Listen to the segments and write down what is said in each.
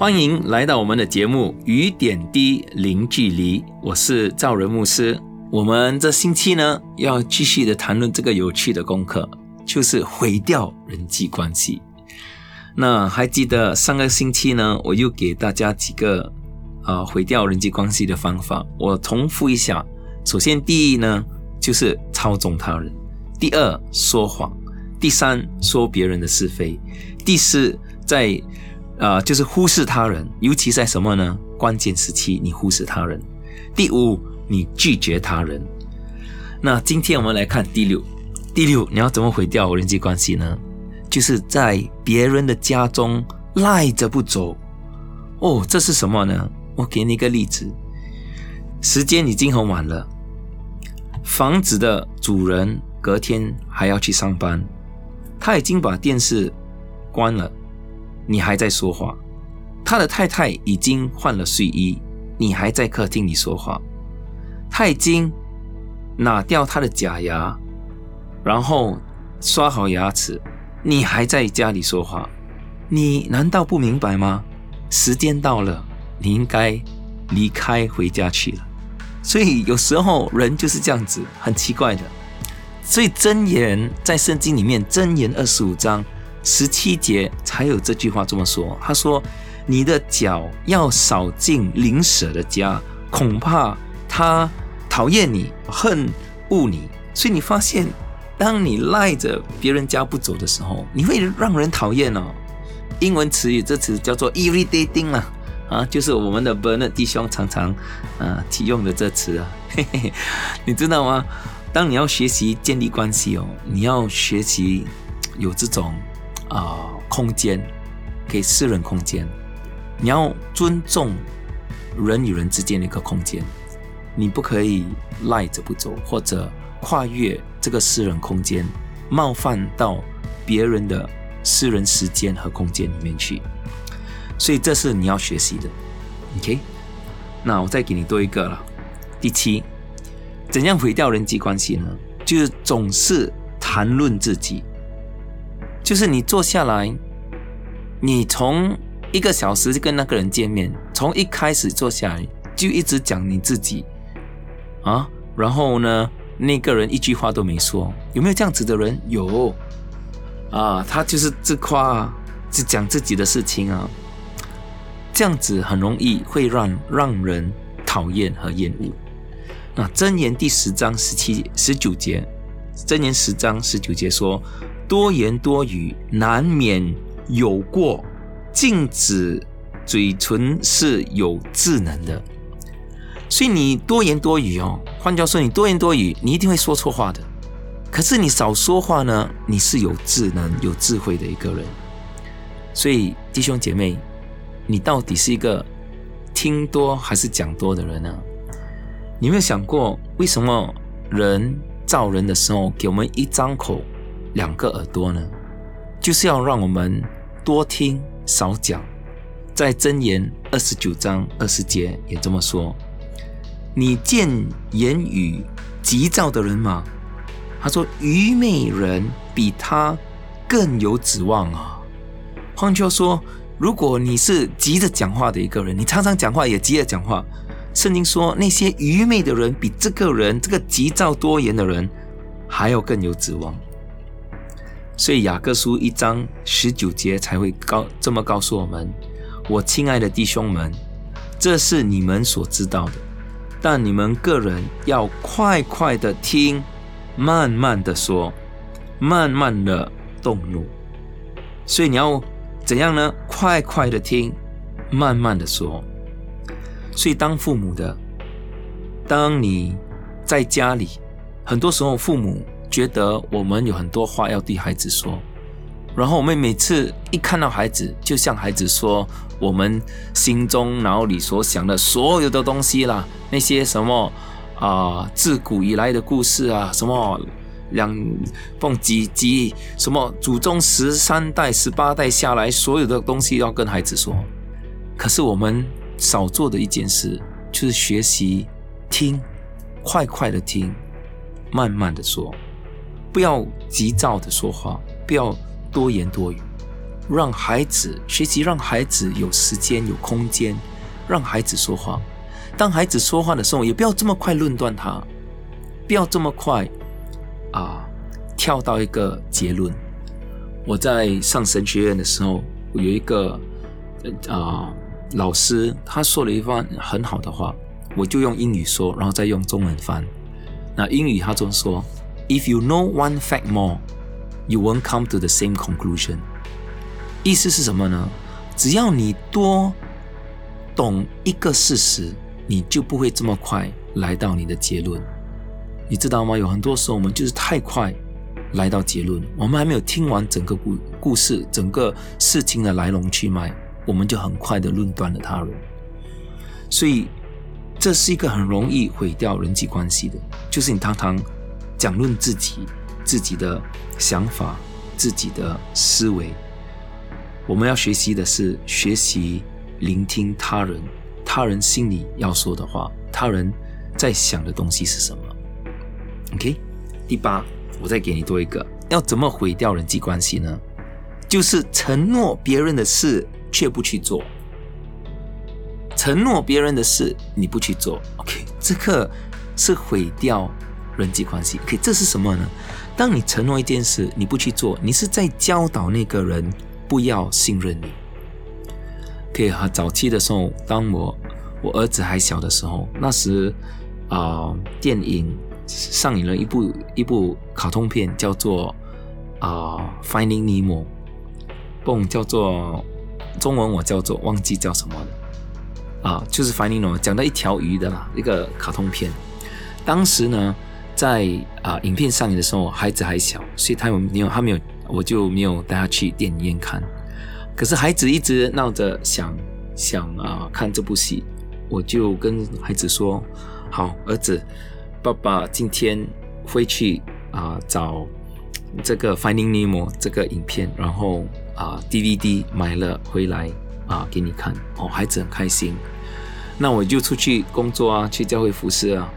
欢迎来到我们的节目《雨点滴零距离》，我是赵仁牧师。我们这星期呢，要继续的谈论这个有趣的功课，就是毁掉人际关系。那还记得上个星期呢，我又给大家几个啊毁掉人际关系的方法。我重复一下：首先，第一呢，就是操纵他人；第二，说谎；第三，说别人的是非；第四，在啊就是忽视他人，尤其在什么呢？关键时期你忽视他人；第五。你拒绝他人，那今天我们来看第六。第六，你要怎么毁掉人际关系呢？就是在别人的家中赖着不走。哦，这是什么呢？我给你一个例子。时间已经很晚了，房子的主人隔天还要去上班，他已经把电视关了，你还在说话。他的太太已经换了睡衣，你还在客厅里说话。他已经拿掉他的假牙，然后刷好牙齿，你还在家里说话，你难道不明白吗？时间到了，你应该离开回家去了。所以有时候人就是这样子，很奇怪的。所以箴言在圣经里面，箴言二十五章十七节才有这句话这么说。他说：“你的脚要少进邻舍的家，恐怕他。”讨厌你，恨恶你，所以你发现，当你赖着别人家不走的时候，你会让人讨厌哦。英文词语这词叫做 irritating 啊，啊，就是我们的 Bernard 弟兄常常啊提用的这词啊。嘿嘿，你知道吗？当你要学习建立关系哦，你要学习有这种啊空间，给私人空间，你要尊重人与人之间的一个空间。你不可以赖着不走，或者跨越这个私人空间，冒犯到别人的私人时间和空间里面去。所以这是你要学习的，OK？那我再给你多一个了。第七，怎样毁掉人际关系呢？就是总是谈论自己，就是你坐下来，你从一个小时就跟那个人见面，从一开始坐下来就一直讲你自己。啊，然后呢，那个人一句话都没说，有没有这样子的人？有，啊，他就是自夸，只讲自己的事情啊，这样子很容易会让让人讨厌和厌恶。那箴言第十章十七十九节，箴言十章十九节说：多言多语难免有过，禁止嘴唇是有智能的。所以你多言多语哦，换句话说，你多言多语，你一定会说错话的。可是你少说话呢，你是有智能、有智慧的一个人。所以弟兄姐妹，你到底是一个听多还是讲多的人呢？你有没有想过，为什么人造人的时候给我们一张口、两个耳朵呢？就是要让我们多听少讲。在箴言二十九章二十节也这么说。你见言语急躁的人吗？他说：“愚昧人比他更有指望啊。”换句话说，如果你是急着讲话的一个人，你常常讲话也急着讲话，圣经说那些愚昧的人比这个人这个急躁多言的人还要更有指望。所以雅各书一章十九节才会告这么告诉我们：“我亲爱的弟兄们，这是你们所知道的。”但你们个人要快快的听，慢慢的说，慢慢的动怒。所以你要怎样呢？快快的听，慢慢的说。所以当父母的，当你在家里，很多时候父母觉得我们有很多话要对孩子说，然后我们每次一看到孩子，就向孩子说我们心中脑里所想的所有的东西啦，那些什么啊，自古以来的故事啊，什么两凤几几，什么祖宗十三代、十八代下来所有的东西要跟孩子说。可是我们少做的一件事，就是学习听，快快的听，慢慢的说，不要急躁的说话，不要。多言多语，让孩子学习，让孩子有时间、有空间，让孩子说话。当孩子说话的时候，也不要这么快论断他，不要这么快啊跳到一个结论。我在上神学院的时候，有一个啊老师，他说了一番很好的话，我就用英语说，然后再用中文翻。那英语他这么说：“If you know one fact more。” You won't come to the same conclusion。意思是什么呢？只要你多懂一个事实，你就不会这么快来到你的结论。你知道吗？有很多时候我们就是太快来到结论，我们还没有听完整个故故事、整个事情的来龙去脉，我们就很快的论断了他人。所以这是一个很容易毁掉人际关系的，就是你常常讲论自己。自己的想法，自己的思维，我们要学习的是学习聆听他人，他人心里要说的话，他人在想的东西是什么。OK，第八，我再给你多一个，要怎么毁掉人际关系呢？就是承诺别人的事却不去做，承诺别人的事你不去做，OK，这个是毁掉人际关系。OK，这是什么呢？当你承诺一件事，你不去做，你是在教导那个人不要信任你。可以哈，早期的时候，当我我儿子还小的时候，那时啊，电影上映了一部一部卡通片，叫做啊《Finding Nemo》，不，叫做中文我叫做忘记叫什么了啊，就是《Finding Nemo》，讲到一条鱼的啦，一个卡通片。当时呢。在啊，影片上映的时候，孩子还小，所以他有没有他没有，我就没有带他去电影院看。可是孩子一直闹着想想啊看这部戏，我就跟孩子说：“好，儿子，爸爸今天会去啊找这个《Finding Nemo》这个影片，然后啊 DVD 买了回来啊给你看。”哦，孩子很开心。那我就出去工作啊，去教会服侍啊。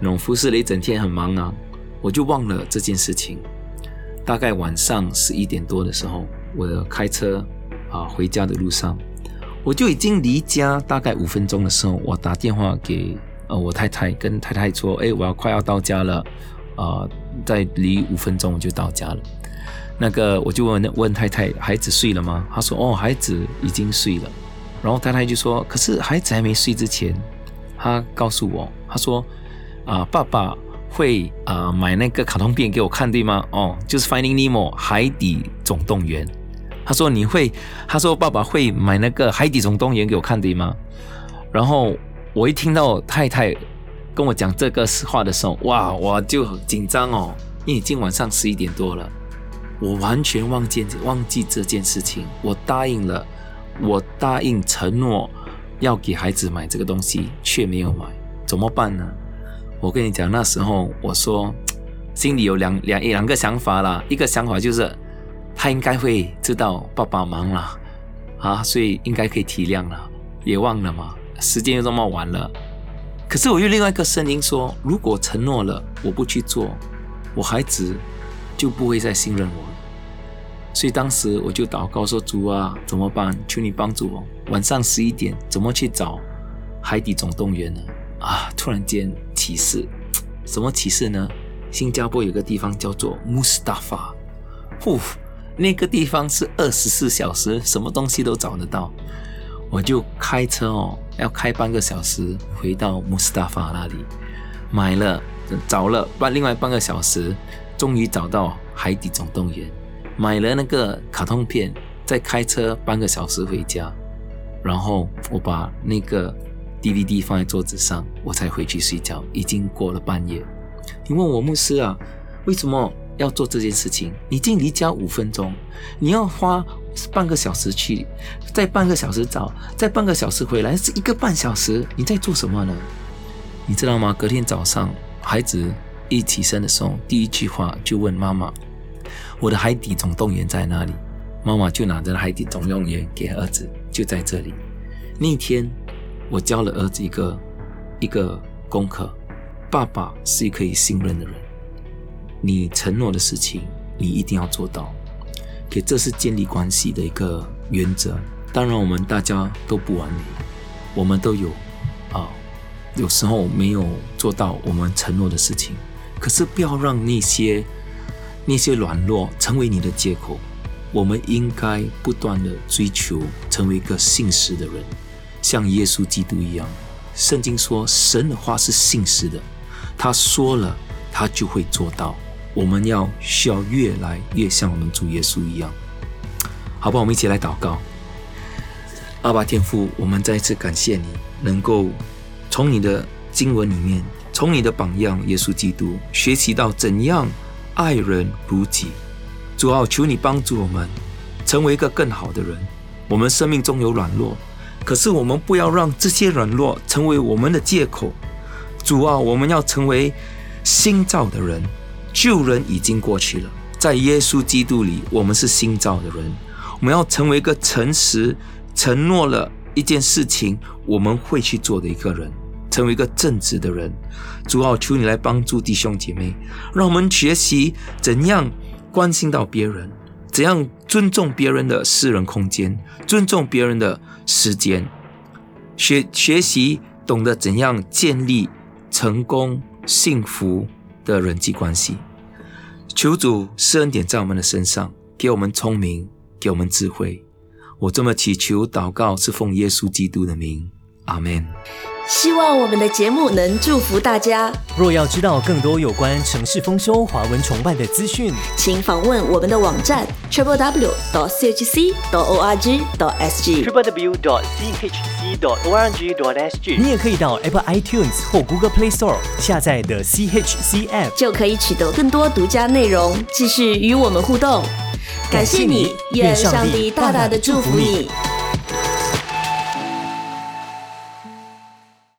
农服侍了一整天，很忙啊，我就忘了这件事情。大概晚上十一点多的时候，我开车啊回家的路上，我就已经离家大概五分钟的时候，我打电话给呃我太太，跟太太说：“哎，我要快要到家了，啊，再离五分钟我就到家了。”那个我就问问太太：“孩子睡了吗？”她说：“哦，孩子已经睡了。”然后太太就说：“可是孩子还没睡之前，她告诉我，她说。”啊，爸爸会啊买那个卡通片给我看，对吗？哦，就是《Finding Nemo》海底总动员。他说你会，他说爸爸会买那个《海底总动员》给我看，对吗？然后我一听到太太跟我讲这个话的时候，哇，我就紧张哦，因为已经晚上十一点多了，我完全忘记忘记这件事情。我答应了，我答应承诺要给孩子买这个东西，却没有买，怎么办呢？我跟你讲，那时候我说，心里有两两两个想法啦。一个想法就是，他应该会知道爸爸忙了啊，所以应该可以体谅了。也忘了嘛，时间又这么晚了。可是我又另外一个声音说，如果承诺了我不去做，我孩子就不会再信任我了。所以当时我就祷告说：“主啊，怎么办？求你帮助我。晚上十一点怎么去找《海底总动员》呢？”啊！突然间启示，什么启示呢？新加坡有个地方叫做穆斯达法，呼，那个地方是二十四小时，什么东西都找得到。我就开车哦，要开半个小时回到穆斯达法那里，买了，找了半另外半个小时，终于找到《海底总动员》，买了那个卡通片，再开车半个小时回家，然后我把那个。DVD 放在桌子上，我才回去睡觉。已经过了半夜。你问我牧师啊，为什么要做这件事情，你已经离家五分钟，你要花半个小时去，再半个小时找，再半个小时回来，是一个半小时，你在做什么呢？你知道吗？隔天早上，孩子一起身的时候，第一句话就问妈妈：“我的海底总动员在哪里？”妈妈就拿着海底总动员给儿子，就在这里。那天，我教了儿子一个一个功课：爸爸是可以信任的人。你承诺的事情，你一定要做到。给这是建立关系的一个原则。当然，我们大家都不完美，我们都有啊，有时候没有做到我们承诺的事情。可是，不要让那些那些软弱成为你的借口。我们应该不断的追求成为一个信实的人，像耶稣基督一样。圣经说，神的话是信实的，他说了，他就会做到。我们要需要越来越像我们主耶稣一样，好吧？我们一起来祷告。阿爸天父，我们再一次感谢你，能够从你的经文里面，从你的榜样耶稣基督学习到怎样爱人如己。主啊，求你帮助我们成为一个更好的人。我们生命中有软弱，可是我们不要让这些软弱成为我们的借口。主啊，我们要成为新造的人。旧人已经过去了，在耶稣基督里，我们是新造的人。我们要成为一个诚实、承诺了一件事情我们会去做的一个人，成为一个正直的人。主啊，求你来帮助弟兄姐妹，让我们学习怎样关心到别人，怎样尊重别人的私人空间，尊重别人的时间，学学习懂得怎样建立成功、幸福。的人际关系，求主施恩典在我们的身上，给我们聪明，给我们智慧。我这么祈求祷告，是奉耶稣基督的名，阿门。希望我们的节目能祝福大家。若要知道更多有关城市丰收、华文崇拜的资讯，请访问我们的网站 triple w dot chc dot org dot sg triple w dot chc dot org dot sg。你也可以到 Apple iTunes 或 Google Play Store 下载的 CHC App，就可以取得更多独家内容，继续与我们互动。感谢你，愿上帝大大的祝福你。